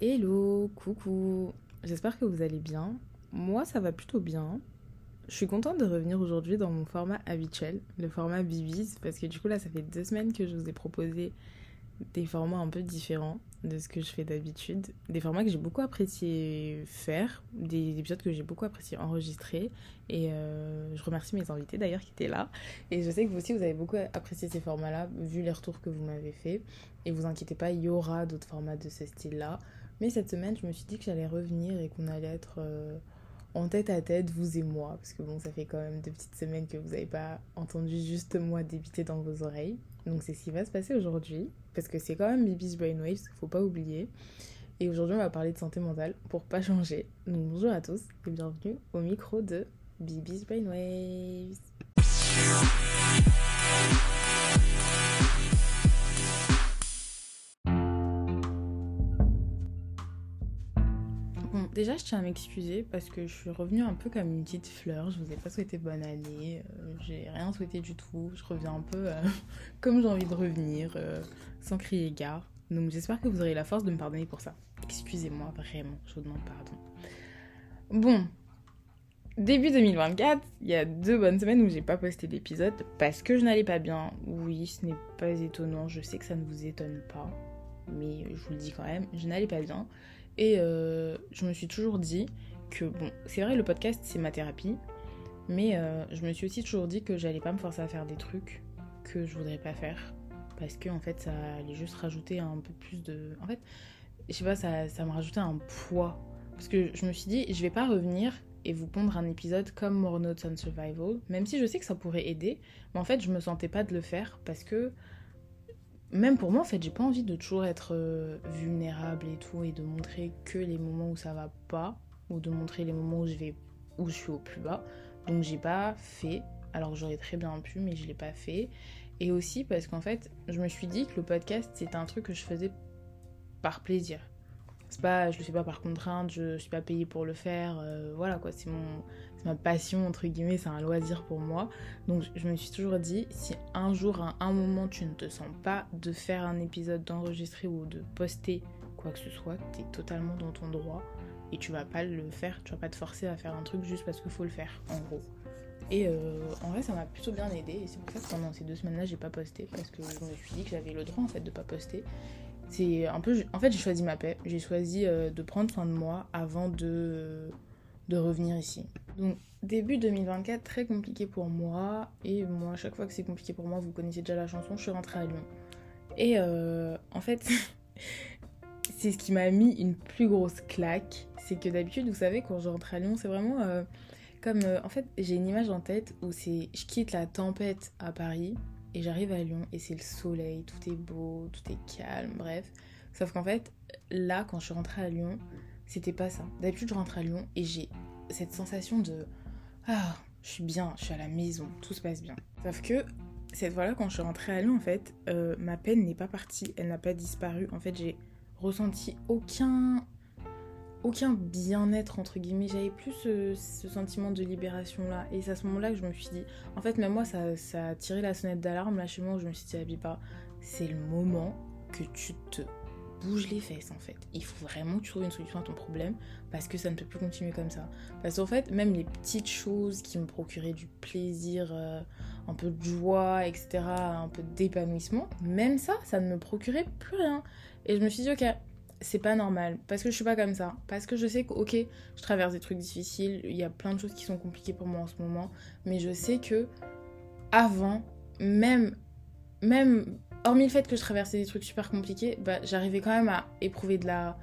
Hello, coucou. J'espère que vous allez bien. Moi, ça va plutôt bien. Je suis contente de revenir aujourd'hui dans mon format habituel, le format Bibis, parce que du coup là, ça fait deux semaines que je vous ai proposé des formats un peu différents de ce que je fais d'habitude. Des formats que j'ai beaucoup apprécié faire, des épisodes que j'ai beaucoup apprécié enregistrer. Et euh, je remercie mes invités d'ailleurs qui étaient là. Et je sais que vous aussi, vous avez beaucoup apprécié ces formats-là, vu les retours que vous m'avez fait. Et vous inquiétez pas, il y aura d'autres formats de ce style-là. Mais cette semaine, je me suis dit que j'allais revenir et qu'on allait être euh, en tête à tête, vous et moi. Parce que bon, ça fait quand même deux petites semaines que vous n'avez pas entendu juste moi débiter dans vos oreilles. Donc c'est ce qui va se passer aujourd'hui. Parce que c'est quand même Bibi's Brainwaves, faut pas oublier. Et aujourd'hui, on va parler de santé mentale pour pas changer. Donc bonjour à tous et bienvenue au micro de Bibi's Brainwaves. Déjà, je tiens à m'excuser parce que je suis revenue un peu comme une petite fleur. Je vous ai pas souhaité bonne année. euh, j'ai rien souhaité du tout. Je reviens un peu euh, comme j'ai envie de revenir, euh, sans crier gare. Donc, j'espère que vous aurez la force de me pardonner pour ça. Excusez-moi, vraiment, je vous demande pardon. Bon, début 2024, il y a deux bonnes semaines où j'ai pas posté d'épisode parce que je n'allais pas bien. Oui, ce n'est pas étonnant. Je sais que ça ne vous étonne pas, mais je vous le dis quand même, je n'allais pas bien. Et euh, je me suis toujours dit que, bon, c'est vrai, le podcast, c'est ma thérapie, mais euh, je me suis aussi toujours dit que j'allais pas me forcer à faire des trucs que je voudrais pas faire. Parce que, en fait, ça allait juste rajouter un peu plus de. En fait, je sais pas, ça, ça me rajoutait un poids. Parce que je me suis dit, je vais pas revenir et vous pondre un épisode comme More Notes on Survival, même si je sais que ça pourrait aider, mais en fait, je me sentais pas de le faire parce que même pour moi, en fait, j'ai pas envie de toujours être euh, vulnérable et tout, et de montrer que les moments où ça va pas, ou de montrer les moments où je vais, où je suis au plus bas. Donc j'ai pas fait, alors j'aurais très bien pu, mais je l'ai pas fait. Et aussi parce qu'en fait, je me suis dit que le podcast, c'était un truc que je faisais par plaisir. Pas, je le fais pas par contrainte, je suis pas payée pour le faire, euh, voilà quoi, c'est mon, ma passion entre guillemets, c'est un loisir pour moi. Donc je me suis toujours dit, si un jour, à un moment, tu ne te sens pas de faire un épisode, d'enregistrer ou de poster quoi que ce soit, t'es totalement dans ton droit et tu vas pas le faire, tu vas pas te forcer à faire un truc juste parce qu'il faut le faire, en gros. Et euh, en vrai, ça m'a plutôt bien aidé et c'est pour ça que pendant ces deux semaines-là, j'ai pas posté parce que je me suis dit que j'avais le droit en fait de pas poster. C'est un peu, en fait, j'ai choisi ma paix. J'ai choisi euh, de prendre soin de moi avant de de revenir ici. Donc début 2024 très compliqué pour moi et moi à chaque fois que c'est compliqué pour moi, vous connaissez déjà la chanson, je suis rentrée à Lyon. Et euh, en fait, c'est ce qui m'a mis une plus grosse claque, c'est que d'habitude, vous savez, quand je rentre à Lyon, c'est vraiment euh, comme euh, en fait, j'ai une image en tête où c'est je quitte la tempête à Paris et j'arrive à Lyon et c'est le soleil, tout est beau, tout est calme, bref. Sauf qu'en fait, là quand je suis rentrée à Lyon, c'était pas ça. D'habitude, je rentre à Lyon et j'ai cette sensation de Ah, je suis bien, je suis à la maison, tout se passe bien. Sauf que cette fois-là, quand je suis rentrée à Lyon, en fait, euh, ma peine n'est pas partie, elle n'a pas disparu. En fait, j'ai ressenti aucun aucun bien-être entre guillemets j'avais plus ce, ce sentiment de libération là et c'est à ce moment là que je me suis dit en fait même moi ça, ça a tiré la sonnette d'alarme là chez moi où je me suis dit Abiba c'est le moment que tu te bouge les fesses en fait. Il faut vraiment que tu trouves une solution à ton problème parce que ça ne peut plus continuer comme ça. Parce qu'en fait, même les petites choses qui me procuraient du plaisir, euh, un peu de joie, etc., un peu d'épanouissement, même ça, ça ne me procurait plus rien. Et je me suis dit, ok, c'est pas normal parce que je suis pas comme ça. Parce que je sais que, ok, je traverse des trucs difficiles, il y a plein de choses qui sont compliquées pour moi en ce moment, mais je sais que avant, même, même hormis le fait que je traversais des trucs super compliqués, bah, j'arrivais quand même à éprouver de la,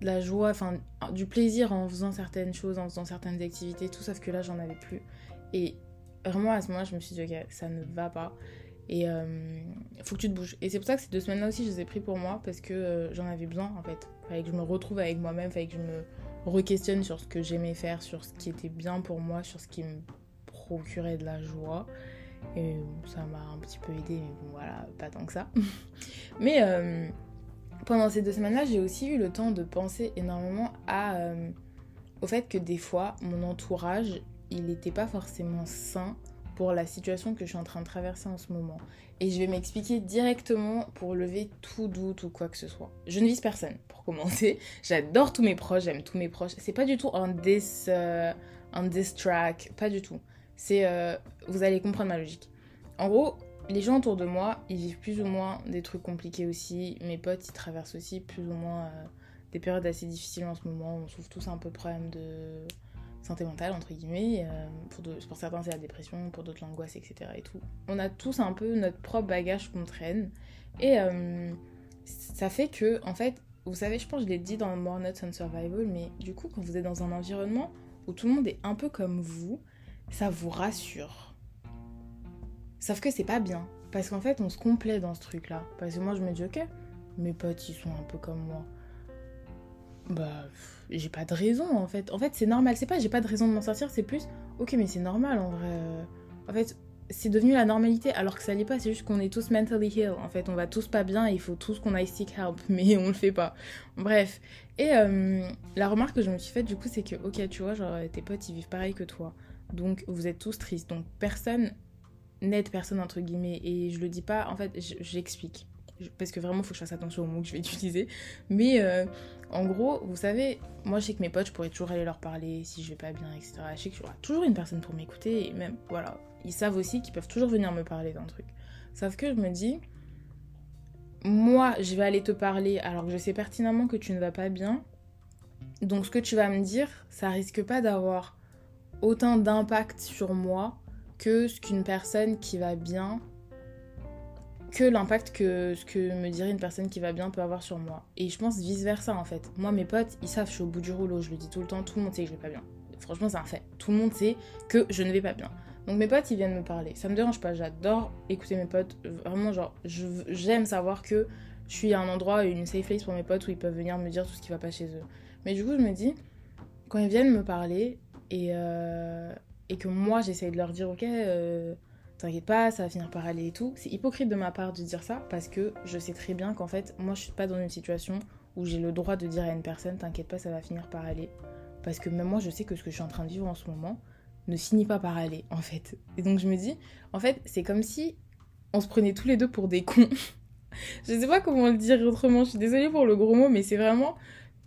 de la joie, enfin du plaisir en faisant certaines choses, en faisant certaines activités, tout sauf que là j'en avais plus. Et vraiment à ce moment-là, je me suis dit, ok, ça ne va pas. Et il euh, faut que tu te bouges. Et c'est pour ça que ces deux semaines-là aussi, je les ai pris pour moi parce que euh, j'en avais besoin en fait. Fallait que je me retrouve avec moi-même, fallait que je me re-questionne sur ce que j'aimais faire, sur ce qui était bien pour moi, sur ce qui me procurait de la joie. Et ça m'a un petit peu aidé, mais bon, voilà, pas tant que ça. mais euh, pendant ces deux semaines-là, j'ai aussi eu le temps de penser énormément euh, au fait que des fois, mon entourage, il n'était pas forcément sain pour la situation que je suis en train de traverser en ce moment. Et je vais m'expliquer directement pour lever tout doute ou quoi que ce soit. Je ne vise personne, pour commencer. J'adore tous mes proches, j'aime tous mes proches. C'est pas du tout un euh, un diss track, pas du tout. C'est, euh, vous allez comprendre ma logique. En gros, les gens autour de moi, ils vivent plus ou moins des trucs compliqués aussi. Mes potes, ils traversent aussi plus ou moins euh, des périodes assez difficiles en ce moment. On souffre tous un peu de problèmes de santé mentale, entre guillemets. Euh, pour, certains, c'est la dépression, pour d'autres, l'angoisse, etc. Et tout. On a tous un peu notre propre bagage qu'on traîne. Et euh, ça fait que, en fait, vous savez, je pense je l'ai dit dans More Nuts on Survival, mais du coup, quand vous êtes dans un environnement où tout le monde est un peu comme vous, ça vous rassure. Sauf que c'est pas bien. Parce qu'en fait, on se complaît dans ce truc-là. Parce que moi, je me dis, ok, mes potes, ils sont un peu comme moi. Bah, j'ai pas de raison en fait. En fait, c'est normal. C'est pas j'ai pas de raison de m'en sortir, c'est plus ok, mais c'est normal en vrai. En fait, c'est devenu la normalité alors que ça l'est pas. C'est juste qu'on est tous mentally ill. En fait, on va tous pas bien et il faut tous qu'on aille seek help, mais on le fait pas. Bref. Et euh, la remarque que je me suis faite du coup, c'est que ok, tu vois, genre tes potes ils vivent pareil que toi. Donc vous êtes tous tristes. Donc personne n'aide personne entre guillemets. Et je le dis pas, en fait, j'explique. Parce que vraiment, il faut que je fasse attention aux mots que je vais utiliser. Mais euh, en gros, vous savez, moi je sais que mes potes, je pourrais toujours aller leur parler si je vais pas bien, etc. Je sais qu'il y aura toujours une personne pour m'écouter et même, voilà, ils savent aussi qu'ils peuvent toujours venir me parler d'un truc. Sauf que je me dis, moi je vais aller te parler alors que je sais pertinemment que tu ne vas pas bien. Donc ce que tu vas me dire, ça risque pas d'avoir autant d'impact sur moi que ce qu'une personne qui va bien que l'impact que ce que me dirait une personne qui va bien peut avoir sur moi. Et je pense vice versa en fait. Moi, mes potes, ils savent, je suis au bout du rouleau, je le dis tout le temps, tout le monde sait que je vais pas bien. Franchement, c'est un fait. Tout le monde sait que je ne vais pas bien. Donc mes potes, ils viennent me parler. Ça me dérange pas, j'adore écouter mes potes. Vraiment, genre, j'aime savoir que je suis à un endroit, une safe place pour mes potes où ils peuvent venir me dire tout ce qui va pas chez eux. Mais du coup, je me dis, quand ils viennent me parler et, euh, et que moi, j'essaye de leur dire, ok, euh, t'inquiète pas, ça va finir par aller et tout. C'est hypocrite de ma part de dire ça parce que je sais très bien qu'en fait, moi je suis pas dans une situation où j'ai le droit de dire à une personne t'inquiète pas, ça va finir par aller. Parce que même moi je sais que ce que je suis en train de vivre en ce moment ne finit pas par aller en fait. Et donc je me dis, en fait, c'est comme si on se prenait tous les deux pour des cons. je sais pas comment le dire autrement, je suis désolée pour le gros mot, mais c'est vraiment.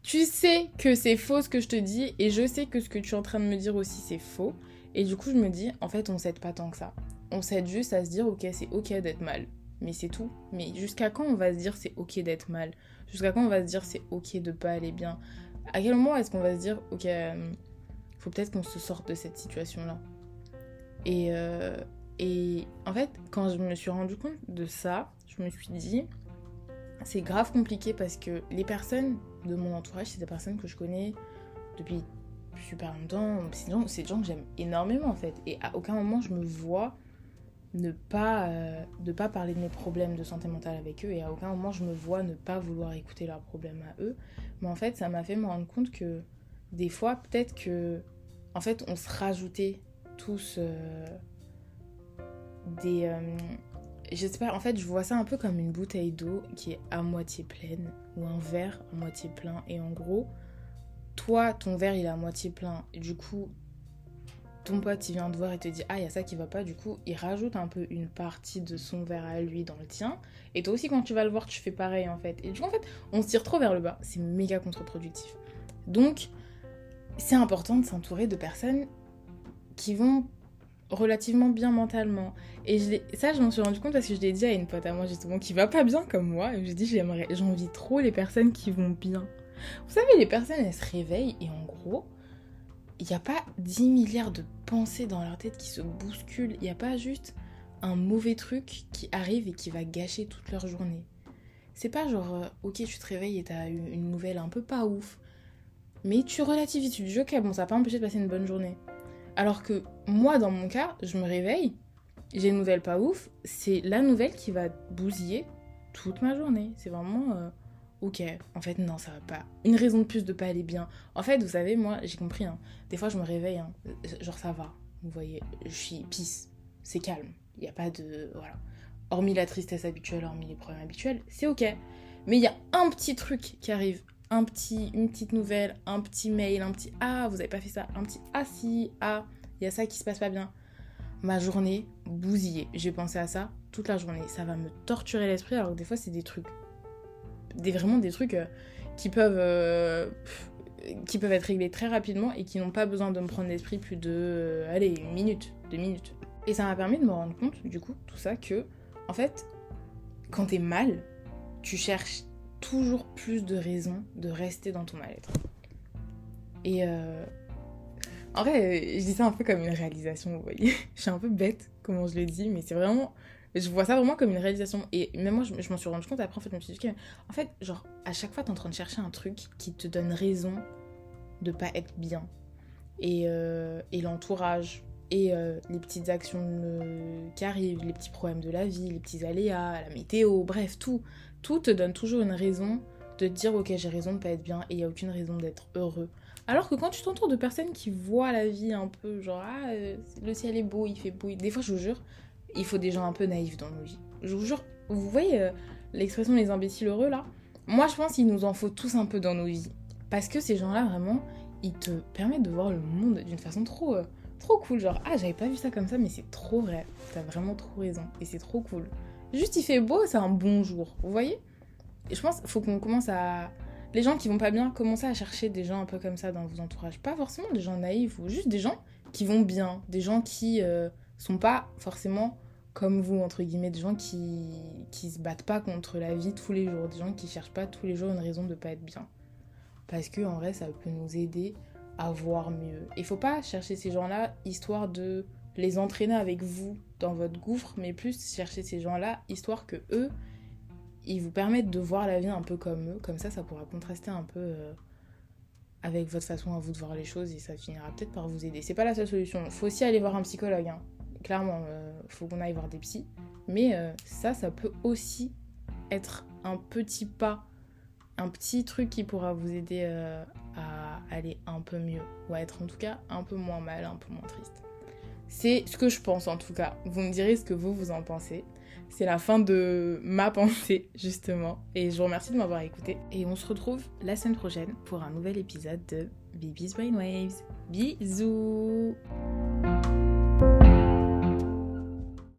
Tu sais que c'est faux ce que je te dis et je sais que ce que tu es en train de me dire aussi c'est faux. Et du coup, je me dis, en fait, on s'aide pas tant que ça on s'aide juste à se dire ok c'est ok d'être mal. Mais c'est tout. Mais jusqu'à quand on va se dire c'est ok d'être mal? Jusqu'à quand on va se dire c'est ok de pas aller bien? À quel moment est-ce qu'on va se dire ok euh, faut peut-être qu'on se sorte de cette situation là et euh, et en fait quand je me suis rendu compte de ça je me suis dit c'est grave compliqué parce que les personnes de mon entourage c'est des personnes que je connais depuis super longtemps. C'est des gens que j'aime énormément en fait. Et à aucun moment je me vois ne pas, euh, pas parler de mes problèmes de santé mentale avec eux et à aucun moment je me vois ne pas vouloir écouter leurs problèmes à eux. Mais en fait, ça m'a fait me rendre compte que des fois, peut-être que, en fait, on se rajoutait tous euh, des. Euh, j'espère, en fait, je vois ça un peu comme une bouteille d'eau qui est à moitié pleine ou un verre à moitié plein. Et en gros, toi, ton verre il est à moitié plein. Du coup, ton pote il vient te voir et te dit ah il y a ça qui va pas du coup il rajoute un peu une partie de son verre à lui dans le tien. Et toi aussi quand tu vas le voir tu fais pareil en fait. Et du coup en fait on se tire trop vers le bas. C'est méga contre-productif. Donc c'est important de s'entourer de personnes qui vont relativement bien mentalement. Et ça je m'en suis rendu compte parce que je l'ai dit à une pote à moi justement qui va pas bien comme moi. Et je dit j'aimerais j'envie trop les personnes qui vont bien. Vous savez les personnes elles se réveillent et en gros il n'y a pas 10 milliards de pensées dans leur tête qui se bousculent. Il n'y a pas juste un mauvais truc qui arrive et qui va gâcher toute leur journée. C'est pas genre, euh, ok, tu te réveilles et t'as eu une nouvelle un peu pas ouf. Mais tu relativises, tu dis, ok, bon, ça va pas empêcher de passer une bonne journée. Alors que moi, dans mon cas, je me réveille, j'ai une nouvelle pas ouf, c'est la nouvelle qui va bousiller toute ma journée. C'est vraiment. Euh, ok, en fait non, ça va pas. Une raison de plus de pas aller bien. En fait, vous savez, moi, j'ai compris, hein. des fois je me réveille, hein. genre ça va, vous voyez, je suis pisse, c'est calme, il n'y a pas de... Voilà. Hormis la tristesse habituelle, hormis les problèmes habituels, c'est ok. Mais il y a un petit truc qui arrive, un petit, une petite nouvelle, un petit mail, un petit ah, vous avez pas fait ça, un petit ah si, ah, il y a ça qui se passe pas bien. ma journée bousillée. J'ai pensé à ça toute la journée. Ça va me torturer l'esprit alors que des fois c'est des trucs, des vraiment des trucs euh, qui peuvent euh, qui peuvent être réglés très rapidement et qui n'ont pas besoin de me prendre l'esprit plus de euh, allez une minute, deux minutes. Et ça m'a permis de me rendre compte du coup tout ça que en fait quand t'es mal, tu cherches toujours plus de raisons de rester dans ton mal-être. Et en vrai, je dis ça un peu comme une réalisation, vous voyez. je suis un peu bête comment je le dis, mais c'est vraiment. Je vois ça vraiment comme une réalisation. Et même moi, je, m'en suis rendu compte après, en fait, je me suis dit en fait, genre, à chaque fois, t'es en train de chercher un truc qui te donne raison de pas être bien. Et, euh, et l'entourage, et euh, les petites actions euh, qui arrivent, les petits problèmes de la vie, les petits aléas, la météo, bref, tout. Tout te donne toujours une raison de dire, ok, j'ai raison de pas être bien et il n'y a aucune raison d'être heureux. Alors que quand tu t'entoures de personnes qui voient la vie un peu genre ah le ciel est beau, il fait beau, des fois je vous jure, il faut des gens un peu naïfs dans nos vies. Je vous jure, vous voyez euh, l'expression les imbéciles heureux là Moi je pense qu'il nous en faut tous un peu dans nos vies parce que ces gens-là vraiment, ils te permettent de voir le monde d'une façon trop euh, trop cool genre ah j'avais pas vu ça comme ça mais c'est trop vrai. T'as vraiment trop raison et c'est trop cool. Juste il fait beau, c'est un bon jour. Vous voyez? Et je pense faut qu'on commence à les gens qui vont pas bien, commencez à chercher des gens un peu comme ça dans vos entourages. Pas forcément des gens naïfs ou juste des gens qui vont bien, des gens qui euh, sont pas forcément comme vous, entre guillemets, des gens qui, qui se battent pas contre la vie tous les jours, des gens qui cherchent pas tous les jours une raison de pas être bien. Parce que en vrai, ça peut nous aider à voir mieux. Il faut pas chercher ces gens-là histoire de les entraîner avec vous dans votre gouffre, mais plus chercher ces gens-là histoire que eux, ils vous permettent de voir la vie un peu comme eux. Comme ça, ça pourra contraster un peu euh, avec votre façon à vous de voir les choses et ça finira peut-être par vous aider. C'est pas la seule solution. Faut aussi aller voir un psychologue. Hein. Clairement, euh, faut qu'on aille voir des psys. Mais euh, ça, ça peut aussi être un petit pas, un petit truc qui pourra vous aider à aller un peu mieux ou à être en tout cas un peu moins mal, un peu moins triste. C'est ce que je pense en tout cas. Vous me direz ce que vous, vous en pensez. C'est la fin de ma pensée, justement. Et je vous remercie de m'avoir écouté. Et on se retrouve la semaine prochaine pour un nouvel épisode de Baby's Brainwaves. Bisous